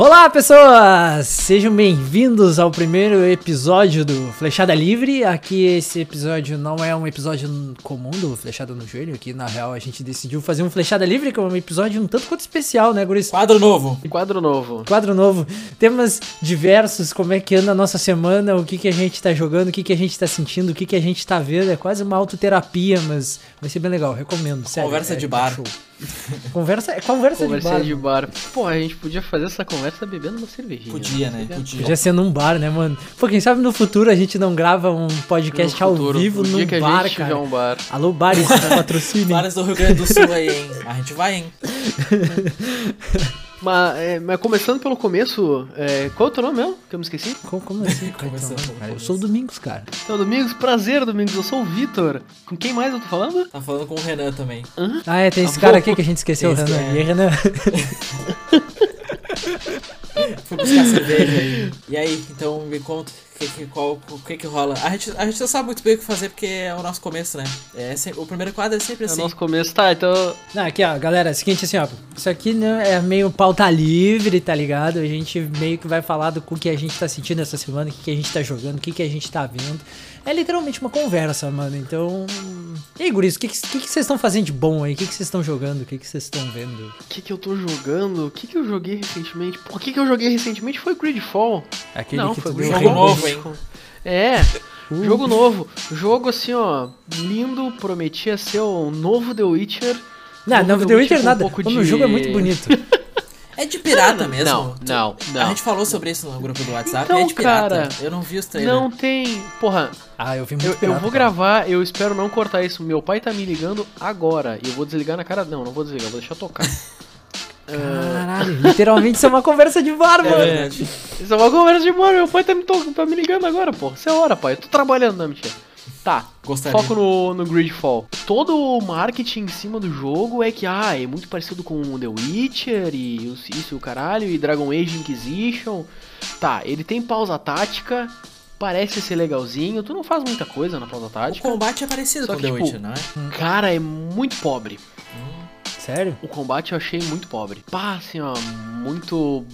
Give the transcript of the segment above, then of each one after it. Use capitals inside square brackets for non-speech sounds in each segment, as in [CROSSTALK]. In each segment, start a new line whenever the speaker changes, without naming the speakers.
Olá, pessoas! Sejam bem-vindos ao primeiro episódio do Flechada Livre. Aqui esse episódio não é um episódio comum do Flechada no Joelho. Aqui, na real, a gente decidiu fazer um Flechada Livre, que é um episódio um tanto quanto especial, né, Guris?
Quadro novo.
Quadro novo.
Quadro novo. Temas diversos, como é que anda a nossa semana, o que, que a gente tá jogando, o que, que a gente tá sentindo, o que, que a gente tá vendo. É quase uma autoterapia, mas vai ser bem legal, recomendo. Sério,
Conversa
é-
de bar.
show. [LAUGHS] Conversa, é conversa,
Conversa
de
de
bar.
bar. Pô, a gente podia fazer essa conversa bebendo uma cervejinha.
Podia, né?
Seria-
Podia.
Podia ser num bar, né, mano? Pô, quem sabe no futuro a gente não grava um podcast
No
ao
futuro,
vivo num bar,
gente
cara.
um bar.
Alô, bares, [LAUGHS] patrocínio.
Vários do Rio Grande do Sul aí, hein? A gente vai, hein? [LAUGHS]
Mas, é, mas começando pelo começo, é, qual é o teu nome mesmo? Que eu me esqueci?
Como, como assim? [LAUGHS]
Começando
cara, eu sou o Domingos, cara.
Então, Domingos, prazer, Domingos. Eu sou o Vitor. Com quem mais eu tô falando?
Tá falando com o Renan também.
Ah, é, tem esse
Ah,
cara aqui que a gente esqueceu, o Renan.
é.
E aí, Renan? [LAUGHS]
Fui buscar cerveja aí. E aí, então me conta que, que, qual, o que que rola. A gente, a gente não sabe muito bem o que fazer porque é o nosso começo, né? É sempre- o primeiro quadro é sempre
É o
assim.
nosso começo. Tá, então.
Não, aqui, ó, galera, é o seguinte, assim, ó. Isso aqui né, é meio pauta livre, tá ligado? A gente meio que vai falar do que a gente tá sentindo essa semana, o que, que a gente tá jogando, o que, que a gente tá vendo. É literalmente uma conversa, mano. Então. E aí, Guris, o que que que que vocês estão fazendo de bom aí? O que que vocês estão jogando? O que que vocês estão vendo?
O que, que eu tô jogando? O que, que eu joguei recentemente? O que, que eu joguei recentemente foi Gridfall.
Aquele
Não,
que
foi
tu
Gridfall.
deu
Jogo novo, hein?
É,
Uh.
jogo novo. Jogo assim, ó, lindo, prometia ser o novo The Witcher.
Não,
Novo
não, The Witcher
com um
nada.
pouco de-
jogo é muito bonito. [LAUGHS]
É de pirata mesmo?
Não,
Tu-
não,
A
não.
gente falou sobre isso no grupo do WhatsApp.
Então,
é de pirata.
cara,
eu não vi os trailers.
Não tem. Porra,
Ah, eu vi muito
eu, eu
pirata,
vou
cara.
gravar, eu espero não cortar isso. Meu pai tá me ligando agora. E eu vou desligar na cara. Não, não vou desligar, vou deixar tocar. [LAUGHS]
Caralho, literalmente isso é uma conversa de bar,
É
mano.
verdade.
Isso é uma conversa de mano. Meu pai tá me, to- tá me ligando agora, pô. Isso é hora, pai. Eu tô trabalhando, não, mentira. Tá,
Gostaria.
Foco no, no Gridfall. Todo o marketing em cima do jogo é que, ah, é muito parecido com The Witcher e isso e o caralho, e Dragon Age Inquisition. Tá, ele tem pausa tática, parece ser legalzinho, tu não faz muita coisa na pausa
O
tática.
combate é parecido
Só
com
que,
The
tipo,
Witcher, não é?
Cara, é muito pobre.
Sério?
O combate eu achei muito pobre. Pá, assim, ó, muito.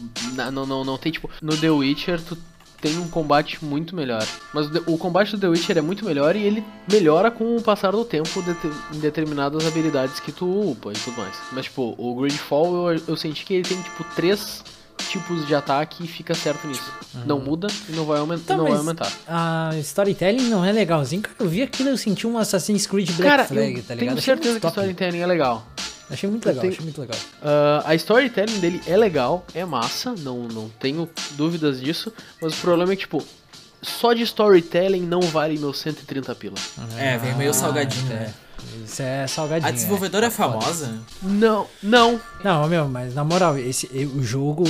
Não, não, não tem tipo. No The Witcher, tu tem um combate muito melhor. Mas o combate do The Witcher é muito melhor e ele melhora com o passar do tempo de- em determinadas habilidades que tu upa e tudo mais. Mas, tipo, o Gridfall eu, eu senti que ele tem, tipo, três tipos de ataque e fica certo nisso. Não muda e não vai, aumen-
Tá,
não vai aumentar.
A storytelling não é legalzinho. Cara, eu vi aquilo e eu senti um Assassin's Creed Black
Cara,
Flag,
eu
tá ligado?
tenho certeza que a
top.
storytelling é legal.
Achei muito legal,
tenho-
achei muito legal.
Ah, a storytelling dele é legal, é massa, não, não tenho dúvidas disso, mas o problema é que, tipo, só de storytelling não vale meus 130 pila.
É, vem meio salgadinho,
é. Isso é salgadinho.
A desenvolvedora é,
é
famosa?
Não, não.
Não, meu, mas na moral, esse, o jogo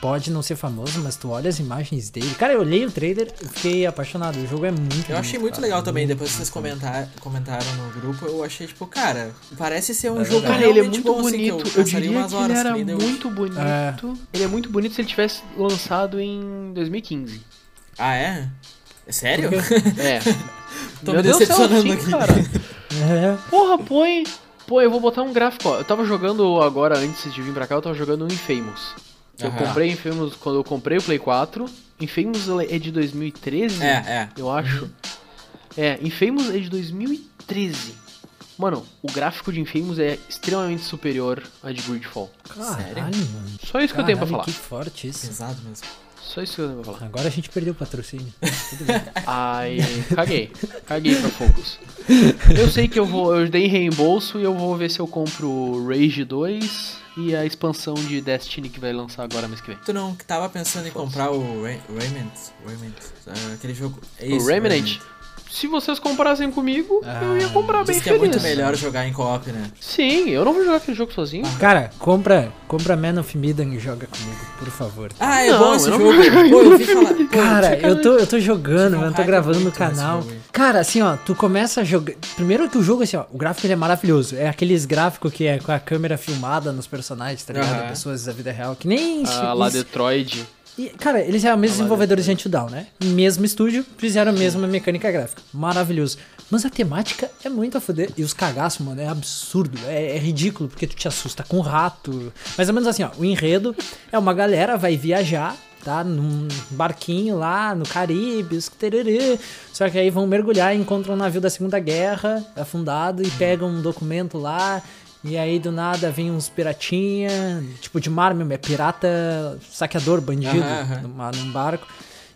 pode não ser famoso, mas tu olha as imagens dele. Cara, eu olhei o trailer e fiquei apaixonado. O jogo é muito
Eu achei muito
cara.
legal também,
Muito
depois que vocês comentar, comentaram no grupo, eu achei, tipo, cara, parece ser um
É
jogo.
Cara, ele é muito
bom, assim, que
bonito. eu
passaria
diria
umas
que ele
horas,
era
que nem deu.
muito bonito.
É.
Ele é muito bonito se ele tivesse lançado em 2015.
Ah, é? É sério? [LAUGHS]
É.
Tô
Meu
me
Deus do céu,
decepcionando
sim,
aqui.
cara.
É.
Porra, põe. Pô, eu vou botar um gráfico, ó. Eu tava jogando agora, antes de vir pra cá, eu tava jogando no Infamous. Eu
Aham.
comprei Infamous quando eu comprei o Play 4. Infamous é de 2013,
É, é.
eu acho. É, Infamous é de 2013. Mano, o gráfico de Infamous é extremamente superior a de Gridfall.
Caralho, mano.
Só isso que eu tenho pra falar.
Que forte isso.
Pesado mesmo.
Só isso que eu pra falar.
Agora a gente perdeu o patrocínio. Tudo bem.
Ai, [LAUGHS] caguei. Caguei pra Focus. Eu sei que eu vou. Eu dei reembolso e eu vou ver se eu compro Rage 2 e a expansão de Destiny que vai lançar agora mês que vem.
Tu não tava pensando em comprar o Remnant? Remnant? ah, aquele jogo. É
o
isso,
Remnant. Se vocês comprassem comigo, eu ia comprar bem
Diz que é
feliz.
muito melhor jogar em co-op, né?
Sim, eu não vou jogar aquele jogo sozinho.
Cara, compra, compra Man of Medan e joga comigo, por favor.
Ah, é
Não,
bom esse
eu
jogo.
vou jogar
Pô, eu vi falar. Pô,
Cara, eu tô, eu tô jogando, mano, tô gravando no canal. Cara, assim, ó, tu começa a jogar. Primeiro que o jogo, assim, ó, o gráfico ele é maravilhoso. É aqueles gráficos que é com a câmera filmada nos personagens, tá ligado?
Aham.
Pessoas da vida real. Que nem.
Ah, lá Detroit.
E, cara, eles eram os mesmos desenvolvedores de Until Dawn, né? Mesmo estúdio, fizeram a mesma mecânica gráfica. Maravilhoso. Mas a temática é muito a foder. E os cagaços, mano, é absurdo. É, é ridículo, porque tu te assusta com rato. Mais ou menos assim, ó. O enredo é uma galera vai viajar tá? Num barquinho lá no Caribe, tererê. Só que aí vão mergulhar e encontram um navio da Segunda Guerra afundado e pegam um documento lá. E aí do nada vem uns piratinha, tipo de mar mesmo, é pirata, saqueador, bandido, numa- num barco.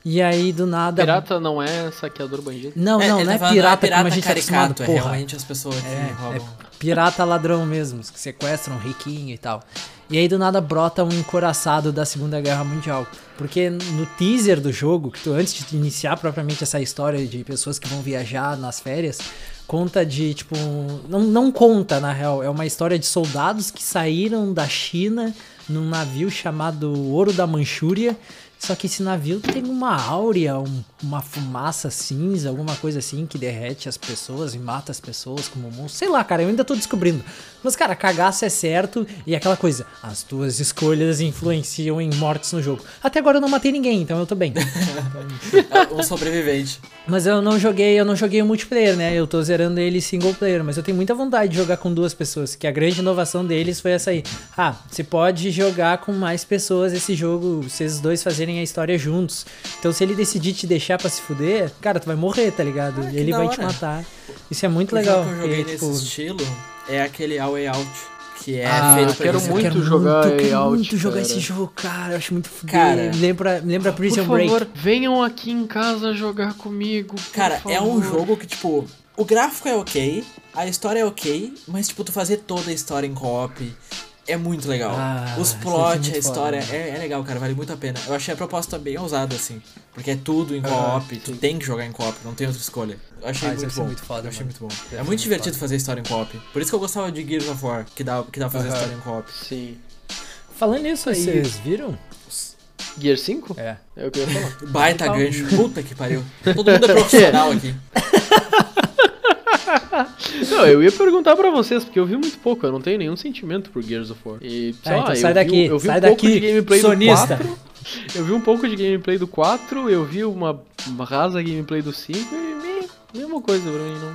E aí do nada.
Pirata não é saqueador bandido.
Não, não,
ele
não é
tá falando,
pirata, como a gente tá
caricato,
acostumado,
é
porra.
realmente as pessoas que
É,
roubam.
é pirata ladrão mesmo, que sequestram riquinho e tal. E aí do nada brota um encoraçado da Segunda Guerra Mundial. Porque no teaser do jogo, que tu, antes de iniciar propriamente essa história de pessoas que vão viajar nas férias, conta de, tipo. Não, não conta, na real. É uma história de soldados que saíram da China num navio chamado Ouro da Manchúria. Só que esse navio tem uma áurea, um- uma fumaça cinza, alguma coisa assim que derrete as pessoas e mata as pessoas como monstro. Sei lá, cara, eu ainda tô descobrindo. Mas, cara, cagaço é certo e aquela coisa, as tuas escolhas influenciam em mortes no jogo. Até agora eu não matei ninguém, então eu tô bem. [LAUGHS]
Um sobrevivente.
Mas eu não joguei, eu não joguei o multiplayer, né? Eu tô zerando ele single player, mas eu tenho muita vontade de jogar com duas pessoas, que a grande inovação deles foi essa aí. Ah, você pode jogar com mais pessoas esse jogo, vocês dois fazerem a história juntos. Então se ele decidir te deixar pra se fuder, cara, tu vai morrer, tá ligado?
Ah,
e ele vai
hora.
te matar. Isso é muito
o
legal.
jogo que eu joguei
porque,
nesse
tipo,
estilo é aquele A Way Out, que é
ah,
feito pra
quero
isso.
muito
eu quero
jogar
muito, quero
Out,
muito jogar
cara.
esse jogo, cara. Eu acho muito me lembra, lembra Prison
Por
Break.
favor, venham aqui em casa jogar comigo. por
Cara, é um
favor.
jogo que, tipo, o gráfico é ok, a história é ok, mas, tipo, tu fazer toda a história em co-op é muito legal.
Ah,
Os
é
plot, a história
foda,
é, é legal, cara, vale muito a pena. Eu achei a proposta bem ousada, assim, porque é tudo em co-op, tu tem que jogar em co-op, não tem outra escolha. Eu achei
Ah,
muito bom.
muito foda,
eu achei
mano.
muito bom.
Deve
é muito
muito
divertido
foda.
fazer história em co-op. Por isso que eu gostava de Gears of War, que dá, que dá pra fazer história em co-op.
Sim.
Falando nisso,
Aí-
vocês viram?
Gear 5?
É.
É o que eu ia falar.
Baita gancho, puta que pariu. Todo mundo é [LAUGHS] profissional aqui. [LAUGHS] [LAUGHS]
Não, eu ia perguntar pra vocês, porque eu vi muito pouco, eu não tenho nenhum sentimento por Gears of War. E, sei
Ah,
lá,
então
eu
sai
vi,
daqui,
eu vi
sai
um pouco
daqui,
de gameplay
sonista.
do 4. Eu vi um pouco de gameplay do 4, eu vi uma, uma rasa gameplay do 5 e me- mesma coisa pra mim, não.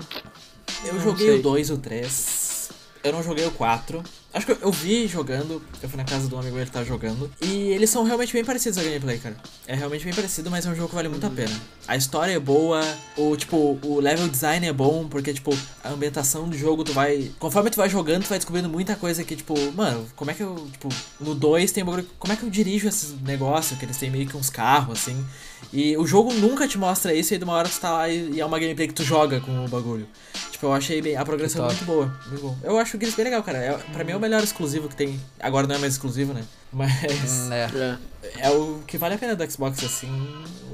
Eu
Não
joguei
sei.
o 2 e o 3. Eu não joguei o 4. Acho que eu, eu vi jogando. Eu fui na casa do amigo ele tá jogando. E eles são realmente bem parecidos a gameplay, cara. É realmente bem parecido, mas é um jogo que vale muito a pena. A história é boa, o tipo, o level design é bom, porque, tipo, a ambientação do jogo tu vai. Conforme tu vai jogando, tu vai descobrindo muita coisa que, tipo, mano, como é que eu. Tipo, no 2 tem um bagulho. Como é que eu dirijo esses negócios? Que eles têm meio que uns carros, assim. E o jogo nunca te mostra isso, e aí de uma hora tu tá lá e, e é uma gameplay que tu joga com o bagulho. Tipo, eu achei bem. A progressão é muito boa. Muito bom. Eu acho o Gears bem legal, cara. É, pra mim é o melhor exclusivo que tem. Agora não é mais exclusivo, né? Mas
Hum, é.
É.
é o que vale a pena do Xbox, assim.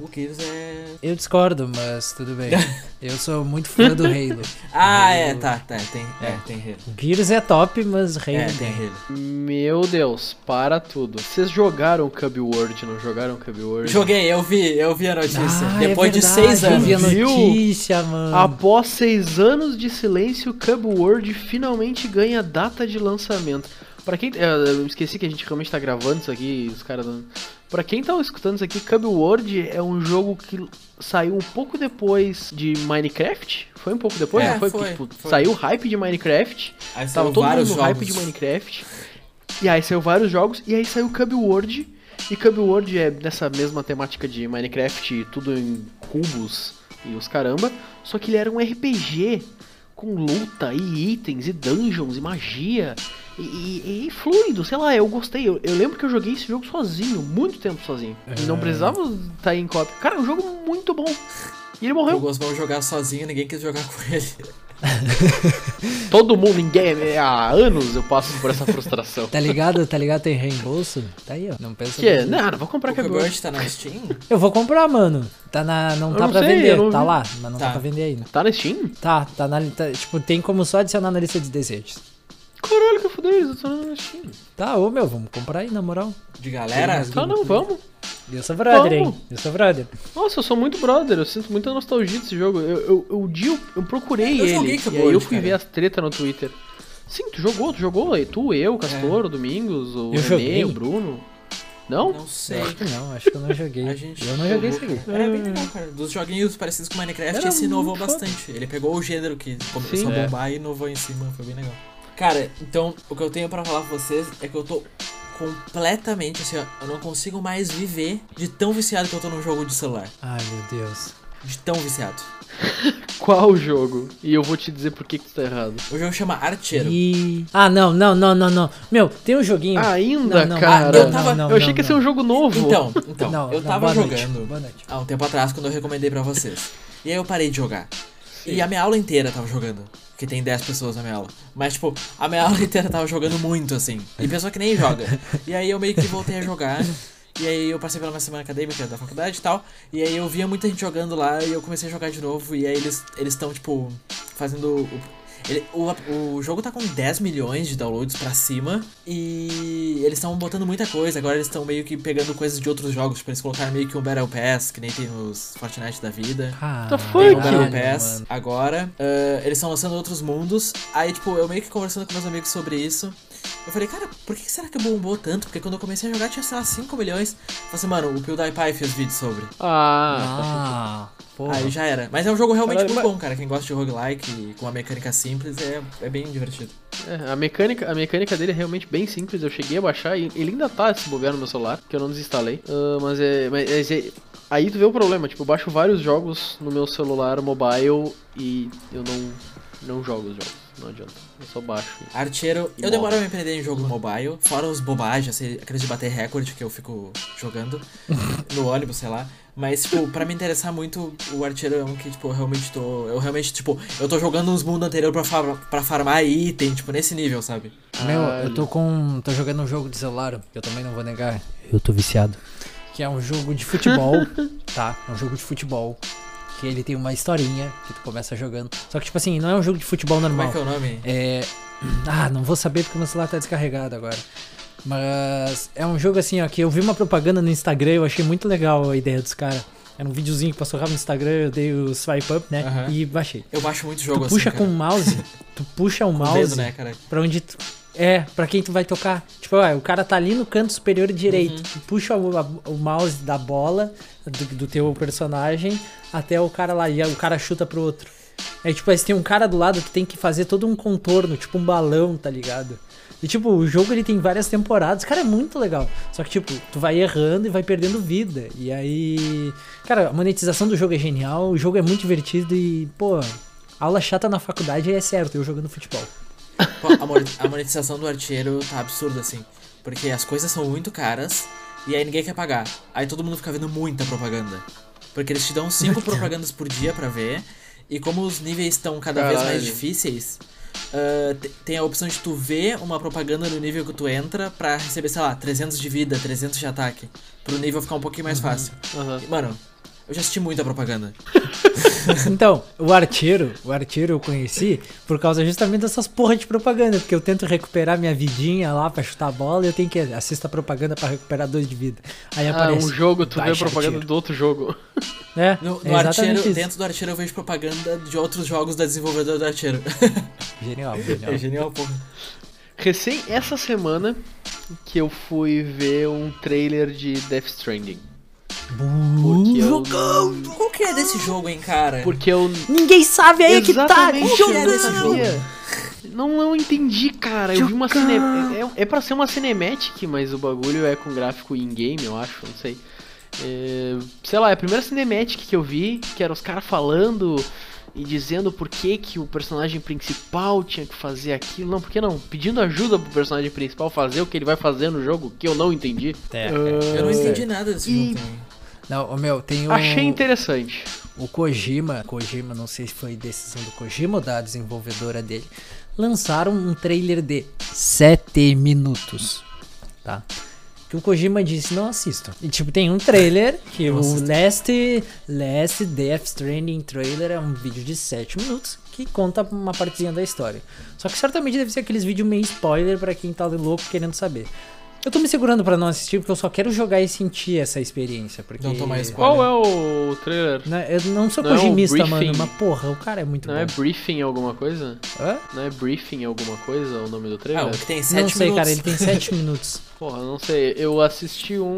O Gears é.
Eu discordo, mas tudo bem. [LAUGHS] Eu sou muito fã do Halo.
Ah,
Halo-
é, tá, tá. Tem, é,
É.
tem Halo.
Gears é top, mas Halo
É,
tem.
Halo.
Meu Deus, para tudo. Vocês jogaram Cub World, não jogaram Cub World?
Joguei, eu vi, eu vi a notícia.
Ah,
Depois
é
de
verdade,
seis
Eu
anos.
vi a
Viu?
notícia, mano.
Após seis anos de silêncio, Cub World finalmente ganha data de lançamento. Pra quem. eh, Eu esqueci que a gente realmente tá gravando isso aqui, os caras. não- Pra quem tá escutando isso aqui, Cub World é um jogo que saiu um pouco depois de Minecraft. Foi um pouco depois,
É,
não foi?
foi,
Porque, tipo,
foi.
saiu o hype de Minecraft.
Aí
Tava todo mundo no
jogos.
hype de Minecraft. E aí saiu vários jogos, e aí saiu Cub World. E Cub World é nessa mesma temática de Minecraft, tudo em cubos e os caramba. Só que ele era um RPG com luta e itens e dungeons e magia. E, e- e fluido, sei lá, eu gostei. Eu, eu lembro que eu joguei esse jogo sozinho, muito tempo sozinho. E não
É.
precisava estar em copy. Cara, é um jogo muito bom. E ele
O
morreu.
Gosmão jogar sozinho, ninguém quis jogar [LAUGHS] com ele. [LAUGHS]
Todo mundo, ninguém. Há anos eu passo por essa frustração.
Tá ligado? Tá ligado? Tem reembolso? Tá aí, ó. Não pensa
Que?
vezes.
Não, não vou comprar World.
World tá na Steam?
Eu vou comprar, mano. Tá na, não
Eu
tá
não
pra
sei,
vender.
não
Tá lá, mas não tá.
Tá.
pra vender ainda.
Tá na Steam?
Tá, tá na. tá- tipo, tem como só adicionar na lista de desejos.
Caralho, que fudeu, eles estão na Steam.
Tá, ô meu, vamos comprar aí, na moral.
De galera?
Sim,
Tá, não, vamos.
Eu sou brother,
Vamos.
hein? Eu sou brother.
Nossa, eu sou muito brother, eu sinto muita nostalgia desse jogo. Eu, eu, eu, eu, eu procurei
Eu
ele, e aí eu fui
cara.
ver as tretas no Twitter. Sim, tu jogou, tu jogou, tu, eu, o Castor, o Domingos, o
Eu
René,
joguei.
o Bruno. Não?
Não sei.
Acho que não, acho que eu não joguei.
A gente
eu não joguei isso aqui.
Era bem legal, cara. Dos joguinhos parecidos com Minecraft,
Era
esse inovou
foda.
bastante. Ele pegou o gênero que começou
Sim.
a
É.
bombar e inovou em cima. Foi bem legal. Cara, então, o que eu tenho pra falar pra vocês é que eu tô completamente, assim, ó, eu não consigo mais viver de tão viciado que eu tô num jogo de celular.
Ai, meu Deus.
De tão viciado. [LAUGHS]
Qual jogo? E eu vou te dizer por que, que tu tá errado.
O jogo chama Archeiro.
E... Ah, não, não, não, não, não. Meu, tem um joguinho.
Ainda,
Não, não,
cara.
ah, eu tava-
eu achei que ia ser um jogo novo.
Então, [LAUGHS] então,
Não,
eu
não,
tava jogando
boa noite.
há um tempo atrás quando eu recomendei pra vocês. E aí eu parei de jogar. E a minha aula inteira tava jogando. Porque tem 10 pessoas na minha aula. Mas, tipo, a minha [LAUGHS] aula inteira tava jogando muito, assim. E pessoa que nem joga. E aí eu meio que voltei a jogar. E aí eu passei pela minha semana acadêmica da faculdade e tal. E aí eu via muita gente jogando lá e eu comecei a jogar de novo. E aí eles eles estão, tipo, fazendo. O, ele- o, o jogo tá com 10 milhões de downloads pra cima. E eles estão botando muita coisa. Agora eles estão meio que pegando coisas de outros jogos. Tipo, eles colocaram meio que um Battle Pass, que nem tem nos Fortnite da vida.
Ah,
Tem o Battle Pass
mano.
agora. Ah, eles estão lançando outros mundos. Aí, tipo, eu meio que conversando com meus amigos sobre isso. Eu falei, cara, por que será que bombou tanto? Porque quando eu comecei a jogar tinha, sei lá, 5 milhões. Eu falei assim, mano, o PewDiePie fez vídeo sobre.
Ah,
Ah, porra.
Aí já era. Mas é um jogo realmente
Caralho,
muito
mas-
bom, cara. Quem gosta de roguelike e com uma mecânica simples é, é bem divertido.
é, a, mecânica, a mecânica dele é realmente bem simples. Eu cheguei a baixar e ele ainda tá se bobear no meu celular, que eu não desinstalei. Ah, mas é. Mas é- aí tu vê o problema, tipo, eu baixo vários jogos no meu celular mobile e eu não, não jogo os jogos. Não adianta. Eu só baixo.
Archeiro,
E
eu demoro a me prender em jogo mobile, fora os bobagens, assim, aqueles de bater recorde que eu fico jogando [LAUGHS] no ônibus, sei lá. Mas, tipo, pra me interessar muito, o Archeiro é um que, tipo, eu realmente tô. Eu realmente, tipo, eu tô jogando uns mundos anteriores pra, far, pra farmar item, tipo, nesse nível, sabe?
Meu, eu tô com. tô jogando um jogo de celular, que eu também não vou negar. Eu tô viciado. Que é um jogo de futebol, [LAUGHS] tá? É um jogo de futebol. Que ele tem uma historinha que tu começa jogando. Só que, tipo assim, não é um jogo de futebol
Como
normal.
é que é o nome?
É. Ah, não vou saber porque meu celular tá descarregado agora. Mas é um jogo assim, ó, que eu vi uma propaganda no Instagram, eu achei muito legal a ideia dos caras. Era um videozinho que passou rápido no Instagram, eu dei o swipe up, né?
Aham.
E baixei.
Eu baixo muito jogo
tu
assim.
puxa
cara.
com o mouse, tu puxa o
Com o
mouse
dedo, né, cara?
pra onde tu. É, pra quem tu vai tocar. Tipo, ó, o cara tá ali no canto superior direito.
Uhum.
Tu puxa o, a- o mouse da bola do, do teu personagem até o cara lá. E o cara chuta pro outro. Aí, tipo, aí tem um cara do lado, tu tem que fazer todo um contorno, tipo um balão, tá ligado? E, tipo, o jogo ele tem várias temporadas. Cara, é muito legal. Só que, tipo, tu vai errando e vai perdendo vida. E aí. Cara, a monetização do jogo é genial. O jogo é muito divertido e, pô, aula chata na faculdade é certo, eu jogando futebol.
Pô, a monetização do artilheiro tá absurda, assim. Porque as coisas são muito caras e aí ninguém quer pagar. Aí todo mundo fica vendo muita propaganda. Porque eles te dão cinco propagandas por dia pra ver. E como os níveis estão cada vez mais
Caralho.
difíceis, te- tem a opção de tu ver uma propaganda no nível que tu entra pra receber, sei lá, 300 de vida, 300 de ataque. Pro nível ficar um pouquinho mais fácil.
Aham.
E, Mano, eu já assisti muita propaganda. [LAUGHS]
Então, o arteiro, o arteiro eu conheci por causa justamente dessas porra de propaganda, porque eu tento recuperar minha vidinha lá pra chutar a bola e eu tenho que assistir a propaganda pra recuperar dois de vida. Aí
Ah,
aparece.
um jogo, tu vê propaganda
arteiro.
do outro jogo.
É,
No,
é
no
exatamente
artilheiro,
isso.
dentro do artilheiro eu vejo propaganda de outros jogos da desenvolvedora do artilheiro.
Genial, [LAUGHS] genial.
é genial, porra.
Recém essa semana que eu fui ver um trailer de Death Stranding. Porque eu,
Qual que é desse jogo, hein, cara?
porque eu
Ninguém sabe aí que tá
Exatamente,
Qual que é desse
jogando.
jogo?
Não, não entendi, cara. Eu vi uma cine... é, é pra ser uma cinematic, mas o bagulho é com gráfico in-game, eu acho, não sei. É, sei lá, é a primeira cinematic que eu vi, que era os caras falando e dizendo por que, que o personagem principal tinha que fazer aquilo. Não, por que não? Pedindo ajuda pro personagem principal fazer o que ele vai fazer no jogo, que eu não entendi.
É,
Eu não entendi nada desse
E-
jogo também.
Não, meu, tem o,
Achei interessante.
o Kojima, Kojima, não sei se foi decisão do Kojima ou da desenvolvedora dele, lançaram um trailer de 7 minutos, tá? Que o Kojima disse, não assistam. E tipo, tem um trailer, que
Não
o
assisto.
Last, Last Death Stranding trailer é um vídeo de 7 minutos, que conta uma partezinha da história. Só que certamente deve ser aqueles vídeos meio spoiler pra quem tá louco querendo saber. Eu tô me segurando pra não assistir porque eu só quero jogar e sentir essa experiência. Porque...
Não tomar spoiler.
Qual é o trailer?
Não, eu não sou
Não é
mano, mas porra, o cara é muito
Não
bom.
é briefing alguma coisa?
Hã?
Não é briefing alguma coisa o nome do
Ah,
trailer?
o que tem 7
Não sei,
minutos.
cara, ele tem 7 minutos. [LAUGHS]
Porra, não sei. Eu assisti um,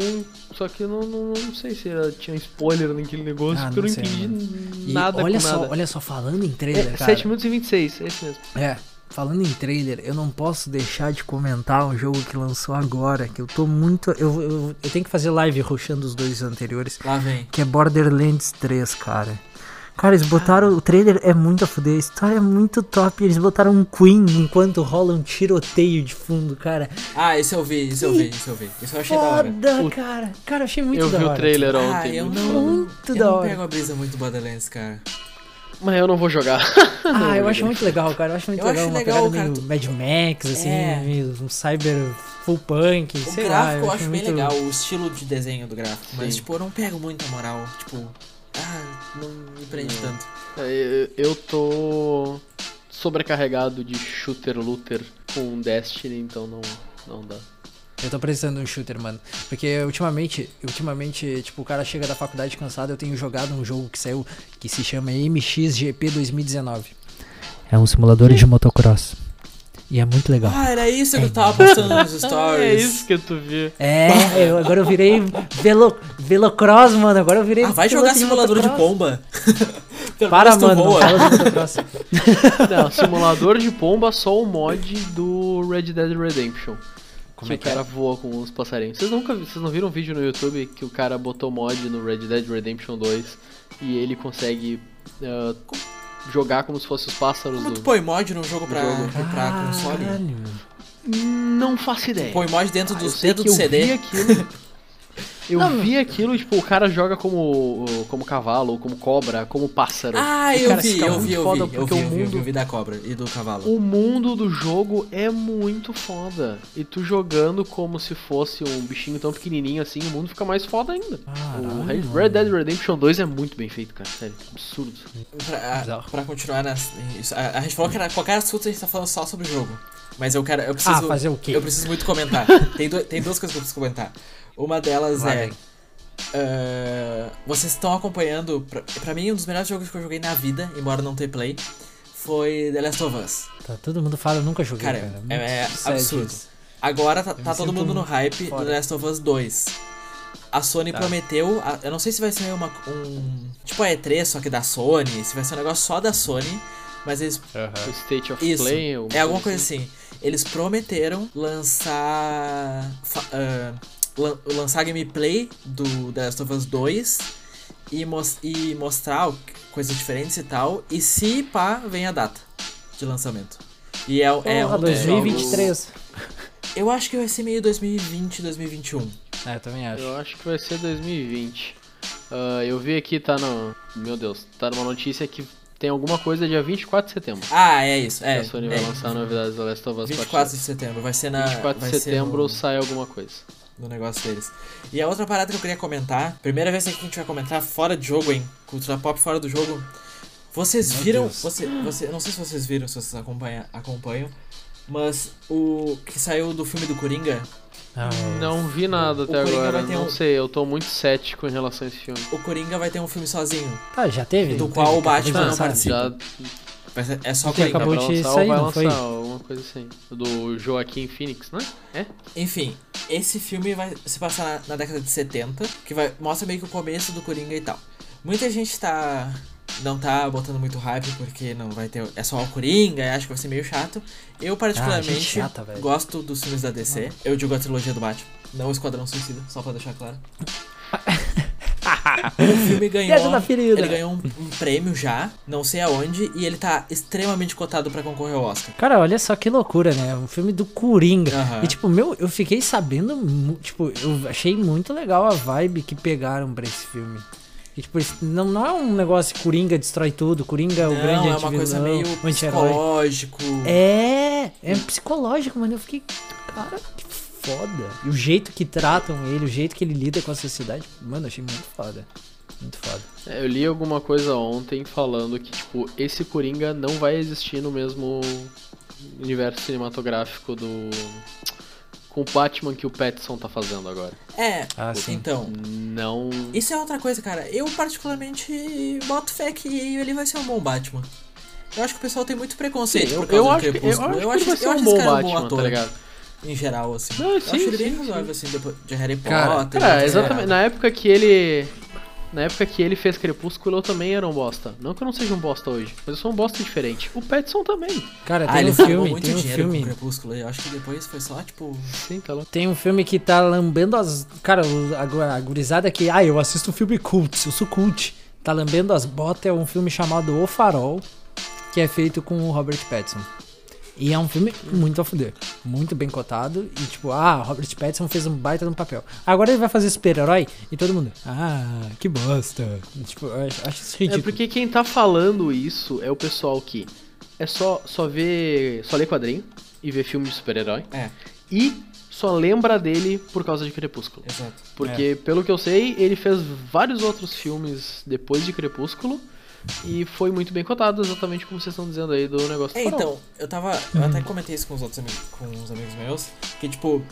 só que eu não, não, não sei se tinha spoiler naquele negócio,
Ah,
porque eu não
não sei,
entendi
E
nada
olha
com
só,
nada.
olha só, falando em trailer,
É,
cara.
7 minutos e 26, é esse mesmo.
É, falando em trailer, eu não posso deixar de comentar um jogo que lançou agora, que eu tô muito. Eu, eu, eu tenho que fazer live rushando os dois anteriores,
Lá vem.
que é Borderlands 3, cara. Cara, eles botaram. O trailer é muito a fuder, a história é muito top. Eles botaram um Queen enquanto rola um tiroteio de fundo, cara.
Ah, isso eu vi, isso eu vi, isso eu vi. Isso eu achei da hora.
Foda, cara. Cara, eu achei muito
eu
da
vi
hora.
o trailer
Ah,
ontem.
eu
muito
não.
Muito
eu
da
não
hora.
pego a brisa muito Borderlands, cara.
Mas eu não vou jogar. [LAUGHS]
Ah, eu acho muito legal, cara. Eu acho muito
Eu
legal.
acho
uma
legal,
pegada
cara,
meio
tu-
Mad Max, assim,
É.
meio um cyber full punk,
O
sei lá.
gráfico eu acho bem
muito-
legal, o estilo de desenho do gráfico. Mas,
Sim.
tipo, eu não pego muita moral. Tipo, ah, não me prende
Não.
tanto.
É, Eu eu tô sobrecarregado de shooter looter com Destiny, então não, não dá.
Eu tô precisando de um shooter, mano. Porque ultimamente, ultimamente, tipo, o cara chega da faculdade cansado, eu tenho jogado um jogo que saiu que se chama MXGP 2019. É um simulador de motocross. E é muito legal.
Ah, era isso que eu tava postando nos [LAUGHS] stories.
É isso que tu viu.
É, eu, agora eu virei velo, velocross, mano. Agora eu virei.
Ah, vai jogar simulador de
motocross.
pomba. [LAUGHS]
Para, mano. Não de. [LAUGHS]
Não, simulador de pomba só o mod do Red Dead Redemption.
Como
que
é
o
que é?
cara voa com os passarinhos. Vocês nunca vocês não viram um vídeo no YouTube que o cara botou mod no Red Dead Redemption 2 e ele consegue ah, jogar como se fossem os pássaros
Como tu
do.
põe mod num jogo pra,
jogo.
pra console?
Não faço ideia.
Põe mod dentro
Ah,
do,
eu sei
dentro
que
do
eu
CD.
vi aquilo. [LAUGHS] Eu
Não,
vi aquilo, tipo, o cara joga como, como cavalo, como cobra, como pássaro.
Ah,
E,
eu
cara,
vi, eu vi, eu vi, eu vi, eu
o
vi, eu vi,
mundo-
eu vi da cobra e do cavalo.
O mundo do jogo é muito foda. E tu jogando como se fosse um bichinho tão pequenininho assim, o mundo fica mais foda ainda. o
Caralho,
Red-
mano.
Red Dead Redemption 2 é muito bem feito, cara. Sério, absurdo.
Pra,
Bizarro.
pra continuar nas, isso, a, a gente falou que era qualquer assunto a gente tá falando só sobre o jogo. Mas eu quero, eu preciso,
Ah, fazer o quê?
eu preciso muito comentar. tem, du- tem duas coisas que eu preciso comentar. Uma delas
Vai,
é,
vem.
ah, vocês estão acompanhando, pra, pra mim um dos melhores jogos que eu joguei na vida, embora não ter play, foi The Last of Us.
Tá, todo mundo fala, eu nunca joguei,
Cara,
cara.
é, é absurdo.
isso.
Agora tá, tá todo mundo no hype
fora.
do The Last of Us 2. A Sony
Tá.
prometeu, a- eu não sei se vai ser uma, um. Tipo a E3, só que da Sony, se vai ser um negócio só da Sony, mas eles.
O State of
Isso,
Play.
é alguma coisa assim. Eles prometeram lançar. fa- lan- lançar gameplay do The Last of Us 2 e, mos- e mostrar coisas diferentes e tal. E se pá, vem a data de lançamento. E é, é
Porra,
um dos jogos-
2023.
eu acho que vai ser meio 2020, 2021.
É, eu também acho.
Eu acho que vai ser 2020. Ah, eu vi aqui, tá no. Meu Deus, tá numa notícia que tem alguma coisa dia 24 de setembro.
Ah, é isso. É,
a Sony
é.
vai lançar novidades da Last of Us
24 de setembro. Vai ser na.
24
vai
de
ser
setembro
no,
sai alguma coisa.
No negócio deles. E a outra parada que eu queria comentar. Primeira vez que a gente vai comentar fora de jogo, hein? Cultura pop fora do jogo. Vocês
Meu
viram.
Deus.
Você, você, não sei se vocês viram, se vocês acompanham, acompanham. Mas o que saiu do filme do Coringa.
Ah,
Não vi nada
o
até
Coringa
agora,
vai ter
não
um-
sei, eu tô muito cético em relação a esse filme.
O Coringa vai ter um filme sozinho.
Tá, já teve?
Do qual
teve?
o Batman não
lançar.
participa.
Já
Vai ser- é só Coringa.
acabou
tá pra
de
lançar
sair,
ou vai
não
lançar,
foi?
alguma coisa assim. Do Joaquim Phoenix, né? É?
Enfim, esse filme vai se passar na, na década de 70, que vai mostra meio que o começo do Coringa e tal. Muita gente tá não tá botando muito hype porque não vai ter é só o Coringa, e acho que vai ser meio chato. Eu
Ah,
particularmente
gente chata,
gosto dos filmes da DC. Eu digo a trilogia do Batman, não o Esquadrão Suicida, só pra deixar claro. [LAUGHS] [LAUGHS] o filme ganhou ele ganhou um, um prêmio já, não sei aonde, e ele tá extremamente cotado pra concorrer ao Oscar.
Cara, olha só que loucura, né? Um filme do Coringa.
Aham.
E tipo, meu, eu fiquei sabendo, tipo, eu achei muito legal a vibe que pegaram pra esse filme. E, tipo, não, não é um negócio Coringa destrói tudo, Coringa é o
não,
grande
é uma coisa meio psicológico.
É, é psicológico, mano. Eu fiquei, cara, que foda. E o jeito que tratam ele, o jeito que ele lida com a sociedade, mano, eu achei muito foda. Muito foda.
É, Eu li alguma coisa ontem falando que, tipo, esse Coringa não vai existir no mesmo universo cinematográfico do. com o Batman que o Pattinson tá fazendo agora.
É,
Ah, sim.
então.
Não.
Isso é outra coisa, cara. Eu particularmente boto fé que ele vai ser um bom Batman. Eu acho que o pessoal tem muito preconceito
eu,
por causa
eu
do
acho que, eu
Crepúsculo.
acho que
eu
ele
acho,
vai ser
eu
um
acho
bom
cara um bom
Batman,
ator,
tá ligado?
Em geral, assim.
Não,
eu
sim,
acho ele bem razoável, assim, depois de Harry
Cara,
Potter.
Cara, exatamente. Na época que ele. Na época que ele fez Crepúsculo, eu também era um bosta. Não que eu não seja um bosta hoje, mas eu sou um bosta diferente. O Pattinson também.
Cara,
Ah,
tem
ele
um filme,
muito
tem um
dinheiro
filme.
Crepúsculo. Eu acho que depois foi só, tipo...
Sim, tá louco.
Tem um filme que tá lambendo as. Cara, a, a gurizada que. Ah, eu assisto filme cult, eu sou cult. Tá lambendo as botas é um filme chamado O Farol, que é feito com o Robert Pattinson. E é um filme muito a fuder. Muito bem cotado. E tipo, ah, Robert Pattinson fez um baita no papel. Agora ele vai fazer super-herói e todo mundo. Ah, que bosta. Tipo, acho, acho isso
É
ridículo.
porque quem tá falando isso é o pessoal que é só, só ver. só ler quadrinho e ver filme de super-herói.
É,
E só lembra dele por causa de Crepúsculo.
exato.
Porque, pelo que eu sei, ele fez vários outros filmes depois de Crepúsculo. E foi muito bem cotado, exatamente como vocês estão dizendo aí do negócio
É,
do farol.
então, eu tava. Eu até comentei isso com os outros amigos, com uns amigos meus. Que tipo.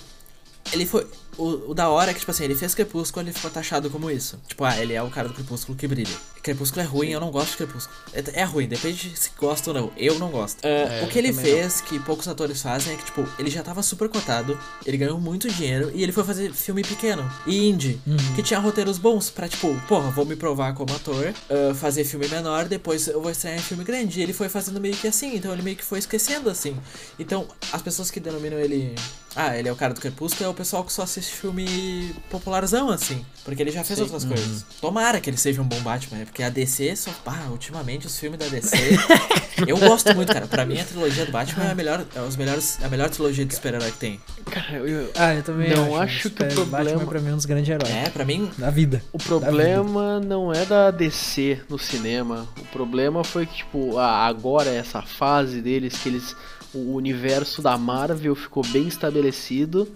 Ele foi. O, o da hora é que, tipo assim, ele fez Crepúsculo ele ficou taxado como isso. Tipo, ah, ele é o cara do Crepúsculo que brilha. Crepúsculo é ruim, eu não gosto de Crepúsculo. É, é ruim, depende de se gosta ou não. Eu não gosto. Ah,
É,
o que ele fez, que poucos atores fazem, é que, tipo, ele já tava super cotado, ele ganhou muito dinheiro e ele foi fazer filme pequeno e indie. Que tinha roteiros bons pra, tipo, porra, vou me provar como ator, ah, fazer filme menor, depois eu vou estrear em filme grande. E ele foi fazendo meio que assim, então ele meio que foi esquecendo assim. Então, as pessoas que denominam ele. Ah, ele é o cara do Crepúsculo, é o pessoal que só assiste filme popularzão, assim. Porque ele já fez
Sim.
outras coisas. Tomara que ele seja um bom Batman, né? Porque a DC só. Pá, ultimamente os filmes da DC. [LAUGHS] eu gosto muito, cara. Pra mim a trilogia do Batman é a melhor. É os melhores, é a melhor trilogia de super-herói que tem.
Cara, eu-
Ah, eu também
Não,
acho.
acho que o problema-
Batman pra mim é um dos grandes heróis
É, pra mim.
da vida.
o problema não é da DC no cinema. O problema foi que, tipo, ah, agora essa fase deles que eles. O universo da Marvel ficou bem estabelecido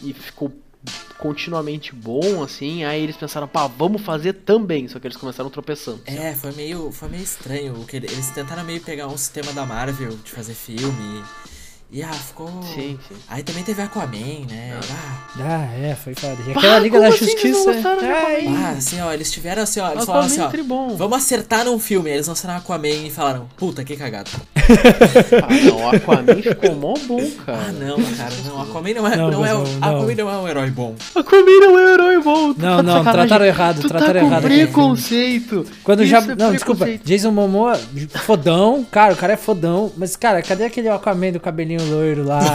e ficou continuamente bom, assim. Aí eles pensaram, pá, vamos fazer também. Só que eles começaram tropeçando.
É, foi meio, foi meio estranho. Eles tentaram meio pegar um sistema da Marvel de fazer filme. E ah, ficou.
Sim, sim.
Aí também teve Aquaman, né? Ah,
Ah, é, foi foda. E aquela Liga da
assim
Justiça. ai,
Aquaman?
ah, assim, ó, eles tiveram assim, ó. Eles
Aquaman
falaram assim, ó.
tribom.
Vamos acertar num filme. Aí Eles lançaram Aquaman e falaram, puta, que cagada.
Ah, não, o Aquaman ficou mó bom, cara.
Ah, não, cara, não. Aquaman não é,
Não,
não, é,
não.
Aquaman não é um herói bom.
Aquaman não é um herói bom. tu
Não,
tá
não, trataram errado,
tu
trataram
tá com
errado
preconceito.
Quando
Isso
já.
é
não, desculpa. Jason Momoa, fodão. Cara, o cara é fodão. Mas, cara, cadê aquele Aquaman do cabelinho loiro lá? [LAUGHS]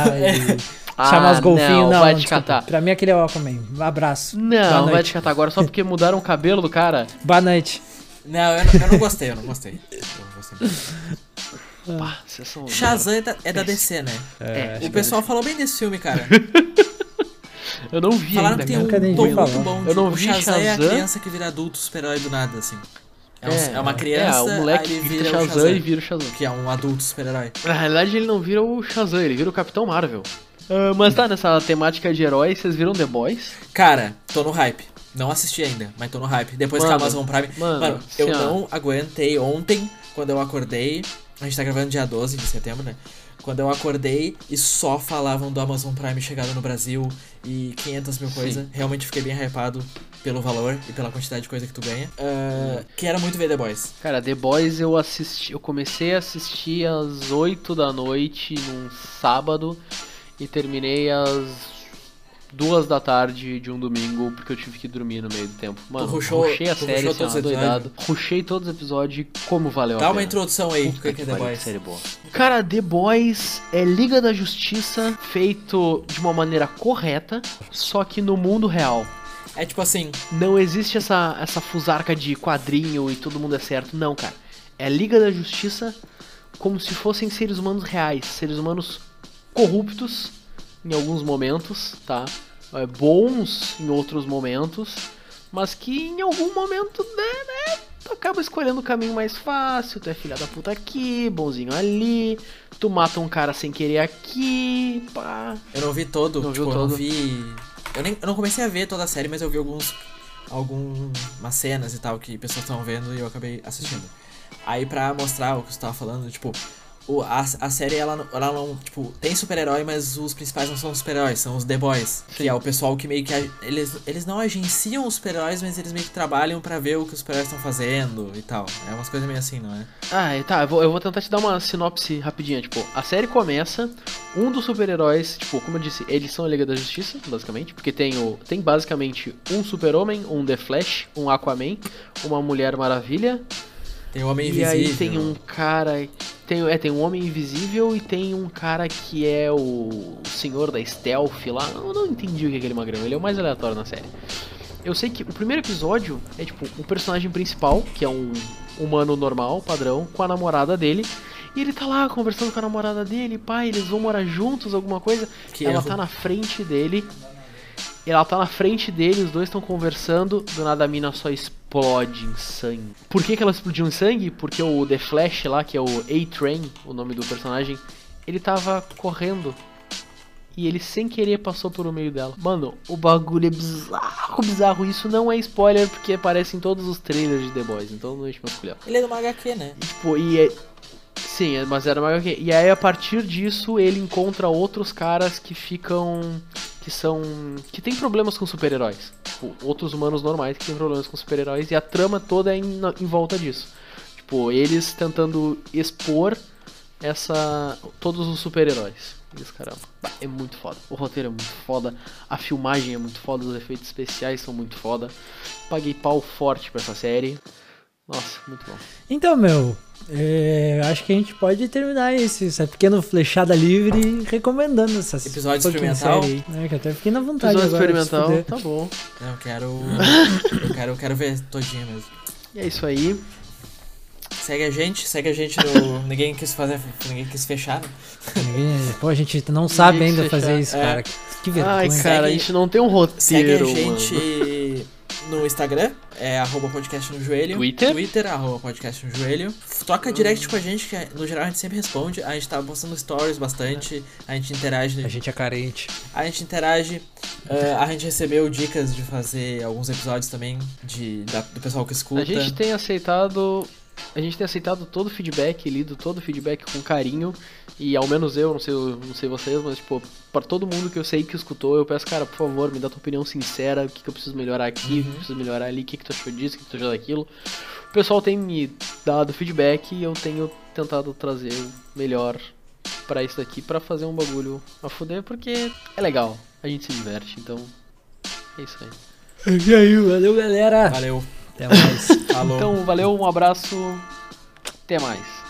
E
Ah,
chamar os golfinhos?
não,
Não,
vai te
desculpa.
catar.
Pra mim, aquele é o Aquaman. Um abraço.
Não, vai te catar agora só porque mudaram o cabelo do cara. [LAUGHS]
Boa noite.
Não, eu, não- eu não gostei, eu não gostei. Eu não gostei.
Pá, são.
Shazam é da, é da DC, né?
É,
O pessoal falou bem desse filme, cara. [LAUGHS]
eu não vi
Falaram
ainda,
que tem um
nunca nem
tom
vi
muito bom.
Eu não
o
vi
Shazam, é a
Shazam.
criança que vira adulto super-herói do nada, assim. É, um-
É,
é uma criança,
É, o moleque vira
vira o
Shazam, e vira o Shazam.
que é um adulto super-herói.
Na realidade, ele não vira o Shazam, ele vira o Capitão Marvel. Ah, mas tá, nessa temática de herói, vocês viram The Boys?
Cara, tô no hype. Não assisti ainda, mas tô no hype. Depois que a
Mano,
Amazon Prime.
mano,
Mano, eu
assim, ó.
não aguentei ontem, quando eu acordei. A gente tá gravando dia 12 de setembro, né? Quando eu acordei e só falavam do Amazon Prime chegado no Brasil e 500 mil coisas. Realmente fiquei bem hypado pelo valor e pela quantidade de coisa que tu ganha. Ah, quero muito ver The Boys.
Cara, The Boys eu assisti. Eu comecei a assistir às 8 da noite num sábado e terminei às duas da tarde de um domingo, porque eu tive que dormir no meio do tempo. Mano,
rushou-
rushei a
tu
série,
rushou
assim, doidado. Rushei todos os episódios como valeu a
Dá
pena.
uma introdução aí, o
Puta
que que é The
pariu,
Boys?
série boa. Cara, The Boys é Liga da Justiça feito de uma maneira correta, só que no mundo real.
É tipo assim,
Não existe essa, essa fusarca de quadrinho e todo mundo é certo. Não, cara. É Liga da Justiça como se fossem seres humanos reais. Seres humanos corruptos em alguns momentos, tá? É, bons em outros momentos. Mas que em algum momento, né, né, tu acaba escolhendo o caminho mais fácil. Tu é filha da puta aqui, bonzinho ali. Tu mata um cara sem querer aqui, pá.
eu não vi todo,
Não
tipo,
viu
eu não
todo?
vi. Eu, nem, eu não comecei a ver toda a série, mas eu vi alguns. Algumas cenas e tal que pessoas estavam vendo e eu acabei assistindo. Aí pra mostrar o que você tava falando, tipo, o, a, a série, ela, não- ela não, tipo, tem super-herói, mas os principais não são os super-heróis, são os The Boys.
Sim.
Que é o pessoal que meio que. Eles, eles não agenciam os super-heróis, mas eles meio que trabalham pra ver o que os super-heróis estão fazendo e tal. É umas coisas meio assim, não é?
Ah, tá, eu vou, eu vou tentar te dar uma sinopse rapidinha. Tipo, a série começa, um dos super-heróis, tipo, como eu disse, eles são a Liga da Justiça, basicamente, porque tem o. Tem basicamente um super-homem, um The Flash, um Aquaman, uma Mulher Maravilha,
Tem o Homem
e
Invisível.
aí tem um cara. Tem, é, tem um Homem Invisível e tem um cara que é o, Senhor da Stealth lá. Eu não entendi o que é aquele magrão, ele é o mais aleatório na série. Eu sei que o primeiro episódio é tipo o personagem principal, que é um humano normal, padrão, com a namorada dele. E ele tá lá conversando com a namorada dele, pai, eles vão morar juntos, alguma coisa.
Que
ela
erro.
tá na frente dele. Ela tá na frente dele, os dois estão conversando, do nada a mina só explode em sangue. Por que, que ela explodiu em sangue? Porque o The Flash lá, que é o A-Train, o nome do personagem, ele tava correndo. E ele sem querer passou por o meio dela. Mano, o bagulho é bizarro, bizarro. Isso não é spoiler, porque aparece em todos os trailers de The Boys, então não deixa me escolher.
Ele é do HQ, né?
E, tipo, e é. Sim, é- mas era mais que. E aí a partir disso ele encontra outros caras que ficam. que são. que tem problemas com super-heróis. Tipo, outros humanos normais que tem problemas com super-heróis e a trama toda é em, em volta disso. Tipo, eles tentando expor essa. todos os super-heróis. Isso, caramba. É muito foda. O roteiro é muito foda. A filmagem é muito foda. Os efeitos especiais são muito foda. Paguei pau forte pra essa série. Nossa, muito bom.
Então, meu, é, acho que a gente pode terminar esse, essa pequena flechada livre recomendando essa
Episódio experimental.
série né, que eu até fiquei na vontade
Episódio
agora
experimental, tá bom.
Eu quero. eu quero, eu quero ver todinha mesmo.
E é isso aí.
Segue a gente, segue a gente no. [LAUGHS] ninguém quis fazer. Ninguém quis fechar, né?
Ninguém- Pô, a gente não sabe
Ninguém
ainda
se
fazer
fechar.
isso,
É.
cara. Que, vergonha.
Ai, cara, a
Segue-
gente não tem um roteiro,
Segue a
mano.
No Instagram, é arroba podcast no joelho.
Twitter?
Twitter, arroba podcast no joelho. Troca direct com a gente, que no geral a gente sempre responde. A gente tá postando stories bastante, a gente interage.
A gente é carente.
A gente interage. eh, a gente recebeu dicas de fazer alguns episódios também de, da- do pessoal que escuta.
A gente tem aceitado. A gente tem aceitado todo o feedback, lido todo o feedback com carinho. E ao menos eu, não sei, não sei vocês, mas tipo, pra todo mundo que eu sei que escutou, eu peço, cara, por favor, me dá tua opinião sincera, o que, que eu preciso melhorar aqui, o que eu preciso melhorar ali, o que, que tu achou disso, o que tu achou daquilo. O pessoal tem me dado feedback e eu tenho tentado trazer o melhor pra isso daqui, pra fazer um bagulho a fuder, porque é legal, a gente se diverte, então é isso aí.
E aí, valeu, galera.
Valeu.
Até mais. [LAUGHS]
Falou.
Então, valeu, um abraço, até mais.